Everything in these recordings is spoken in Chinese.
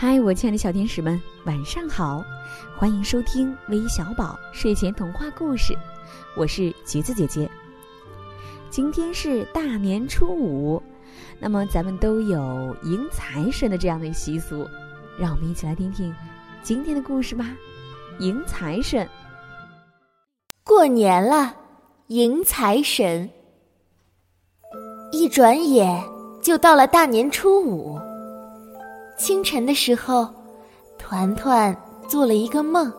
嗨，我亲爱的小天使们，晚上好！欢迎收听微小宝睡前童话故事，我是橘子姐姐。今天是大年初五，那么咱们都有迎财神的这样的习俗，让我们一起来听听今天的故事吧。迎财神，过年了，迎财神。一转眼就到了大年初五。清晨的时候，团团做了一个梦，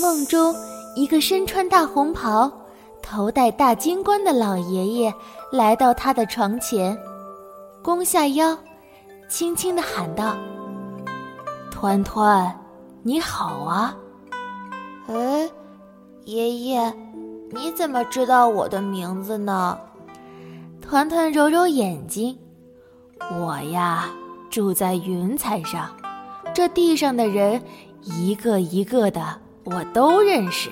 梦中一个身穿大红袍、头戴大金冠的老爷爷来到他的床前，弓下腰，轻轻的喊道：“团团，你好啊！”哎，爷爷，你怎么知道我的名字呢？团团揉揉眼睛，我呀。住在云彩上，这地上的人一个一个的我都认识。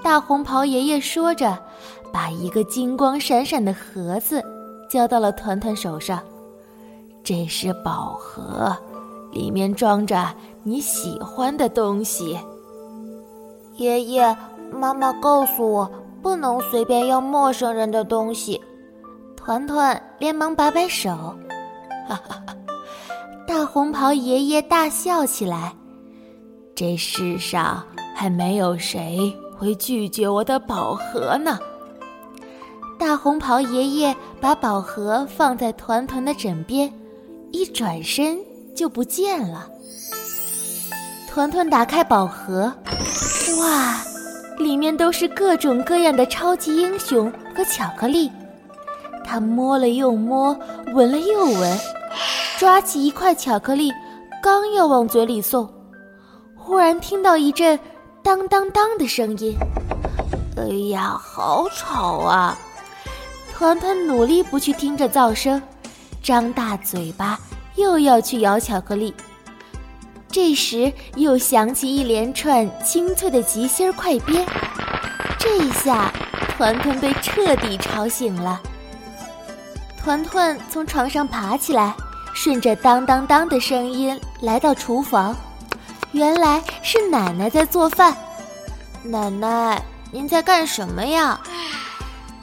大红袍爷爷说着，把一个金光闪闪的盒子交到了团团手上。这是宝盒，里面装着你喜欢的东西。爷爷，妈妈告诉我不能随便要陌生人的东西。团团连忙摆摆手，哈哈。大红袍爷爷大笑起来：“这世上还没有谁会拒绝我的宝盒呢。”大红袍爷爷把宝盒放在团团的枕边，一转身就不见了。团团打开宝盒，哇，里面都是各种各样的超级英雄和巧克力。他摸了又摸，闻了又闻。抓起一块巧克力，刚要往嘴里送，忽然听到一阵“当当当”的声音。哎呀，好吵啊！团团努力不去听着噪声，张大嘴巴又要去咬巧克力。这时又响起一连串清脆的吉星快鞭，这一下团团被彻底吵醒了。团团从床上爬起来。顺着当当当的声音来到厨房，原来是奶奶在做饭。奶奶，您在干什么呀？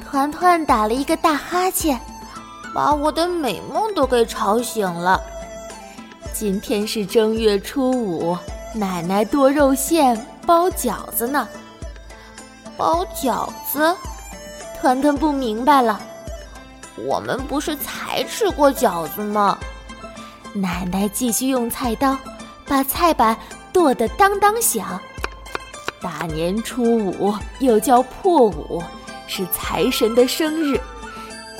团团打了一个大哈欠，把我的美梦都给吵醒了。今天是正月初五，奶奶剁肉馅包饺子呢。包饺子？团团不明白了。我们不是才吃过饺子吗？奶奶继续用菜刀把菜板剁得当当响。大年初五又叫破五，是财神的生日。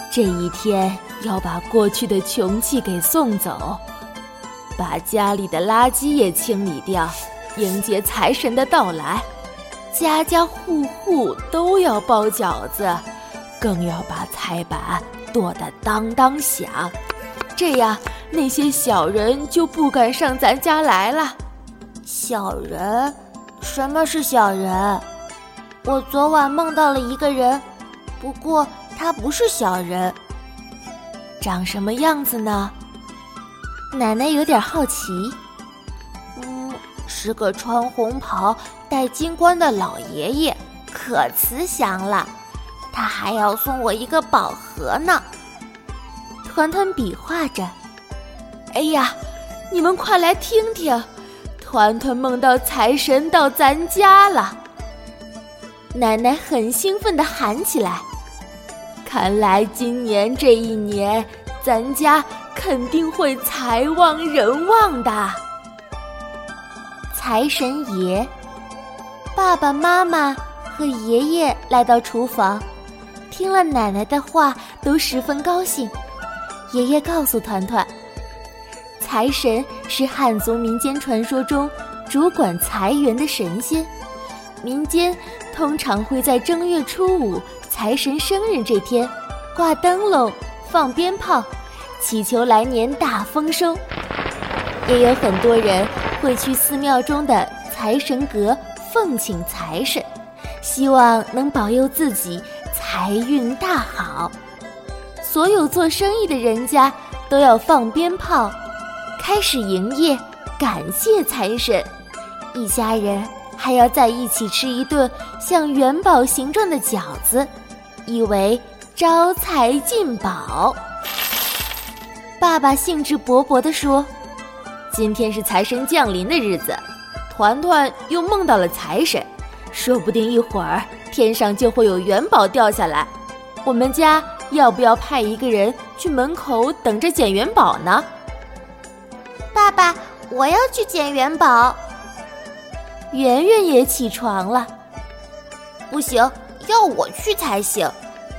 这一天要把过去的穷气给送走，把家里的垃圾也清理掉，迎接财神的到来。家家户户都要包饺子，更要把菜板剁得当当响，这样。那些小人就不敢上咱家来了。小人？什么是小人？我昨晚梦到了一个人，不过他不是小人。长什么样子呢？奶奶有点好奇。嗯，是个穿红袍、戴金冠的老爷爷，可慈祥了。他还要送我一个宝盒呢。团团比划着。哎呀，你们快来听听，团团梦到财神到咱家了。奶奶很兴奋地喊起来：“看来今年这一年，咱家肯定会财旺人旺的。”财神爷、爸爸妈妈和爷爷来到厨房，听了奶奶的话，都十分高兴。爷爷告诉团团。财神是汉族民间传说中主管财源的神仙，民间通常会在正月初五财神生日这天挂灯笼、放鞭炮，祈求来年大丰收。也有很多人会去寺庙中的财神阁奉请财神，希望能保佑自己财运大好。所有做生意的人家都要放鞭炮。开始营业，感谢财神。一家人还要在一起吃一顿像元宝形状的饺子，以为招财进宝。爸爸兴致勃勃地说：“今天是财神降临的日子，团团又梦到了财神，说不定一会儿天上就会有元宝掉下来。我们家要不要派一个人去门口等着捡元宝呢？”爸爸，我要去捡元宝。圆圆也起床了，不行，要我去才行。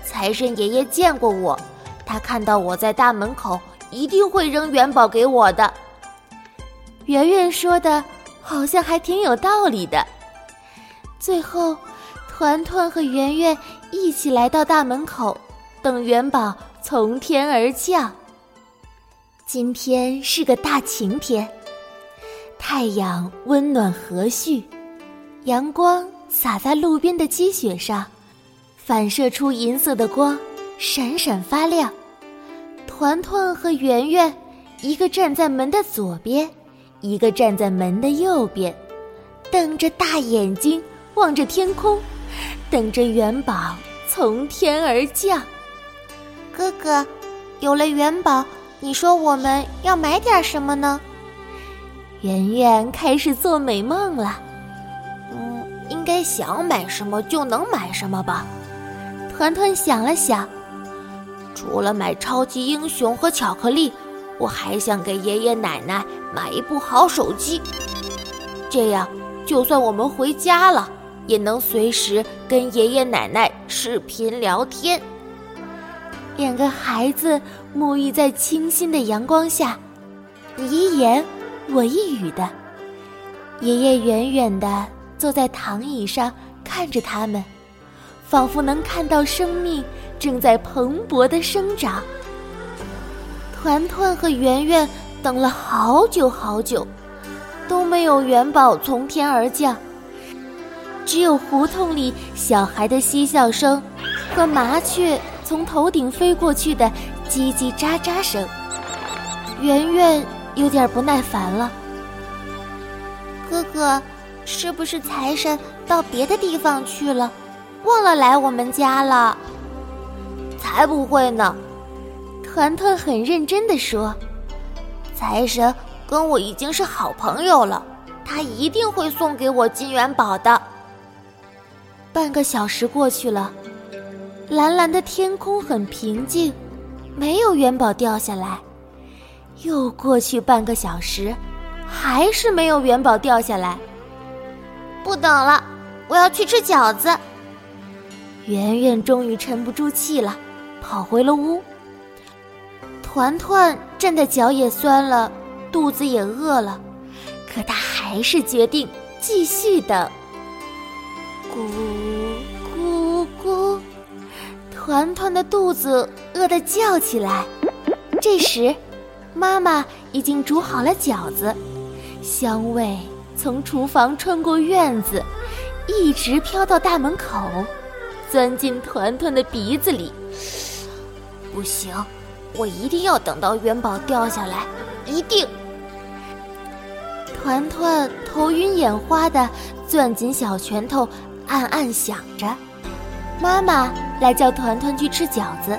财神爷爷见过我，他看到我在大门口，一定会扔元宝给我的。圆圆说的，好像还挺有道理的。最后，团团和圆圆一起来到大门口，等元宝从天而降。今天是个大晴天。太阳温暖和煦，阳光洒在路边的积雪上，反射出银色的光，闪闪发亮。团团和圆圆，一个站在门的左边，一个站在门的右边，瞪着大眼睛望着天空，等着元宝从天而降。哥哥，有了元宝，你说我们要买点什么呢？圆圆开始做美梦了，嗯，应该想买什么就能买什么吧。团团想了想，除了买超级英雄和巧克力，我还想给爷爷奶奶买一部好手机，这样就算我们回家了，也能随时跟爷爷奶奶视频聊天。两个孩子沐浴在清新的阳光下，你一言。我一语的，爷爷远远的坐在躺椅上看着他们，仿佛能看到生命正在蓬勃的生长。团团和圆圆等了好久好久，都没有元宝从天而降，只有胡同里小孩的嬉笑声和麻雀从头顶飞过去的叽叽喳喳声。圆圆。有点不耐烦了，哥哥，是不是财神到别的地方去了，忘了来我们家了？才不会呢！团团很认真的说：“财神跟我已经是好朋友了，他一定会送给我金元宝的。”半个小时过去了，蓝蓝的天空很平静，没有元宝掉下来。又过去半个小时，还是没有元宝掉下来。不等了，我要去吃饺子。圆圆终于沉不住气了，跑回了屋。团团站的脚也酸了，肚子也饿了，可他还是决定继续等。咕，团团的肚子饿得叫起来。这时。妈妈已经煮好了饺子，香味从厨房穿过院子，一直飘到大门口，钻进团团的鼻子里。不行，我一定要等到元宝掉下来，一定！团团头晕眼花的攥紧小拳头，暗暗想着。妈妈来叫团团去吃饺子，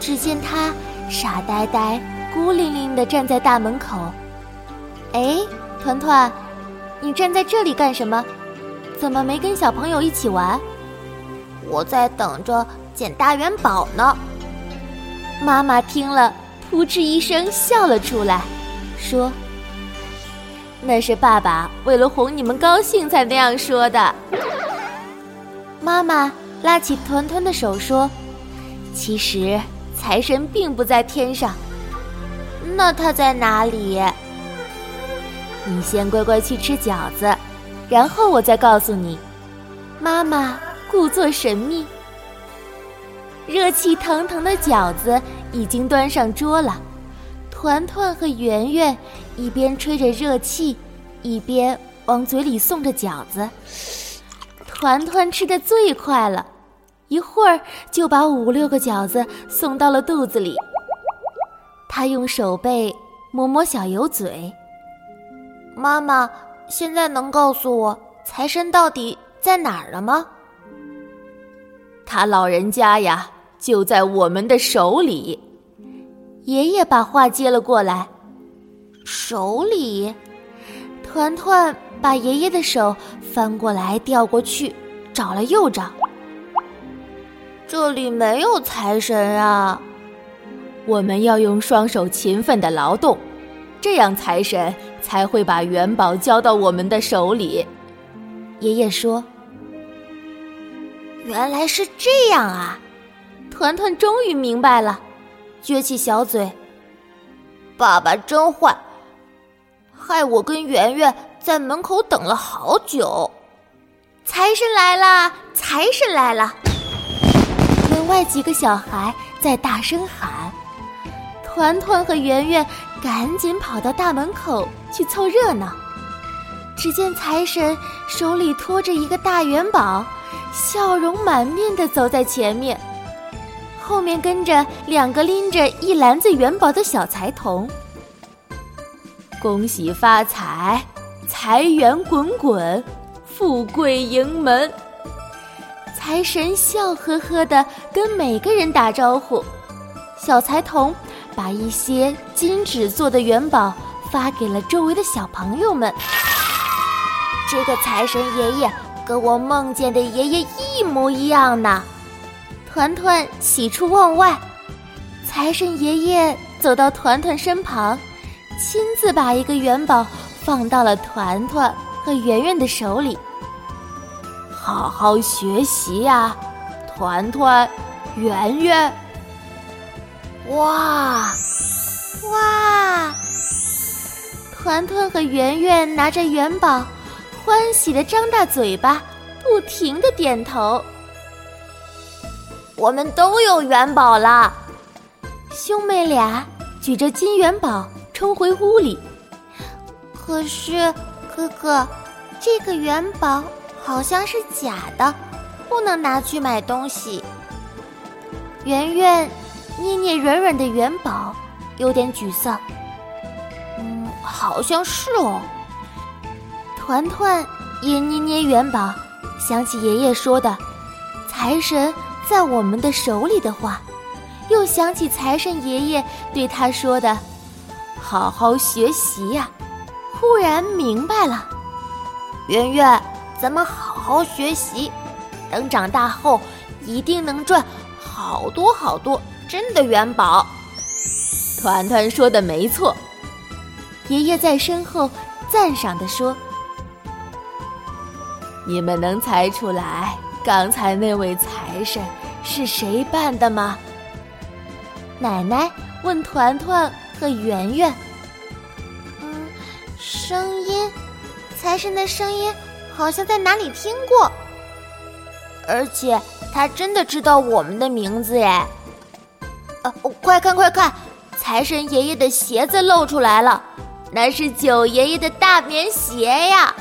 只见他傻呆呆。孤零零的站在大门口，哎，团团，你站在这里干什么？怎么没跟小朋友一起玩？我在等着捡大元宝呢。妈妈听了，扑哧一声笑了出来，说：“那是爸爸为了哄你们高兴才那样说的。”妈妈拉起团团的手说：“其实财神并不在天上。”那他在哪里？你先乖乖去吃饺子，然后我再告诉你。妈妈故作神秘。热气腾腾的饺子已经端上桌了，团团和圆圆一边吹着热气，一边往嘴里送着饺子。团团吃的最快了，一会儿就把五六个饺子送到了肚子里。他用手背摸摸小油嘴。妈妈，现在能告诉我财神到底在哪儿了吗？他老人家呀，就在我们的手里。爷爷把话接了过来。手里，团团把爷爷的手翻过来调过去，找了又找。这里没有财神啊！我们要用双手勤奋的劳动，这样财神才会把元宝交到我们的手里。爷爷说：“原来是这样啊！”团团终于明白了，撅起小嘴：“爸爸真坏，害我跟圆圆在门口等了好久。”财神来啦！财神来了！门外几个小孩在大声喊，团团和圆圆赶紧跑到大门口去凑热闹。只见财神手里托着一个大元宝，笑容满面的走在前面，后面跟着两个拎着一篮子元宝的小财童。恭喜发财，财源滚滚，富贵盈门。财神笑呵呵的跟每个人打招呼，小财童把一些金纸做的元宝发给了周围的小朋友们。这个财神爷爷跟我梦见的爷爷一模一样呢！团团喜出望外。财神爷爷走到团团身旁，亲自把一个元宝放到了团团和圆圆的手里。好好学习呀，团团、圆圆。哇哇！团团和圆圆拿着元宝，欢喜的张大嘴巴，不停的点头。我们都有元宝了，兄妹俩举着金元宝冲回屋里。可是，哥哥，这个元宝。好像是假的，不能拿去买东西。圆圆捏捏软软的元宝，有点沮丧。嗯，好像是哦。团团也捏捏元宝，想起爷爷说的“财神在我们的手里”的话，又想起财神爷爷对他说的“好好学习呀”，忽然明白了，圆圆。咱们好好学习，等长大后一定能赚好多好多真的元宝。团团说的没错，爷爷在身后赞赏的说：“你们能猜出来刚才那位财神是谁扮的吗？”奶奶问团团和圆圆：“嗯，声音，财神的声音。”好像在哪里听过，而且他真的知道我们的名字耶！呃，快看快看，财神爷爷的鞋子露出来了，那是九爷爷的大棉鞋呀！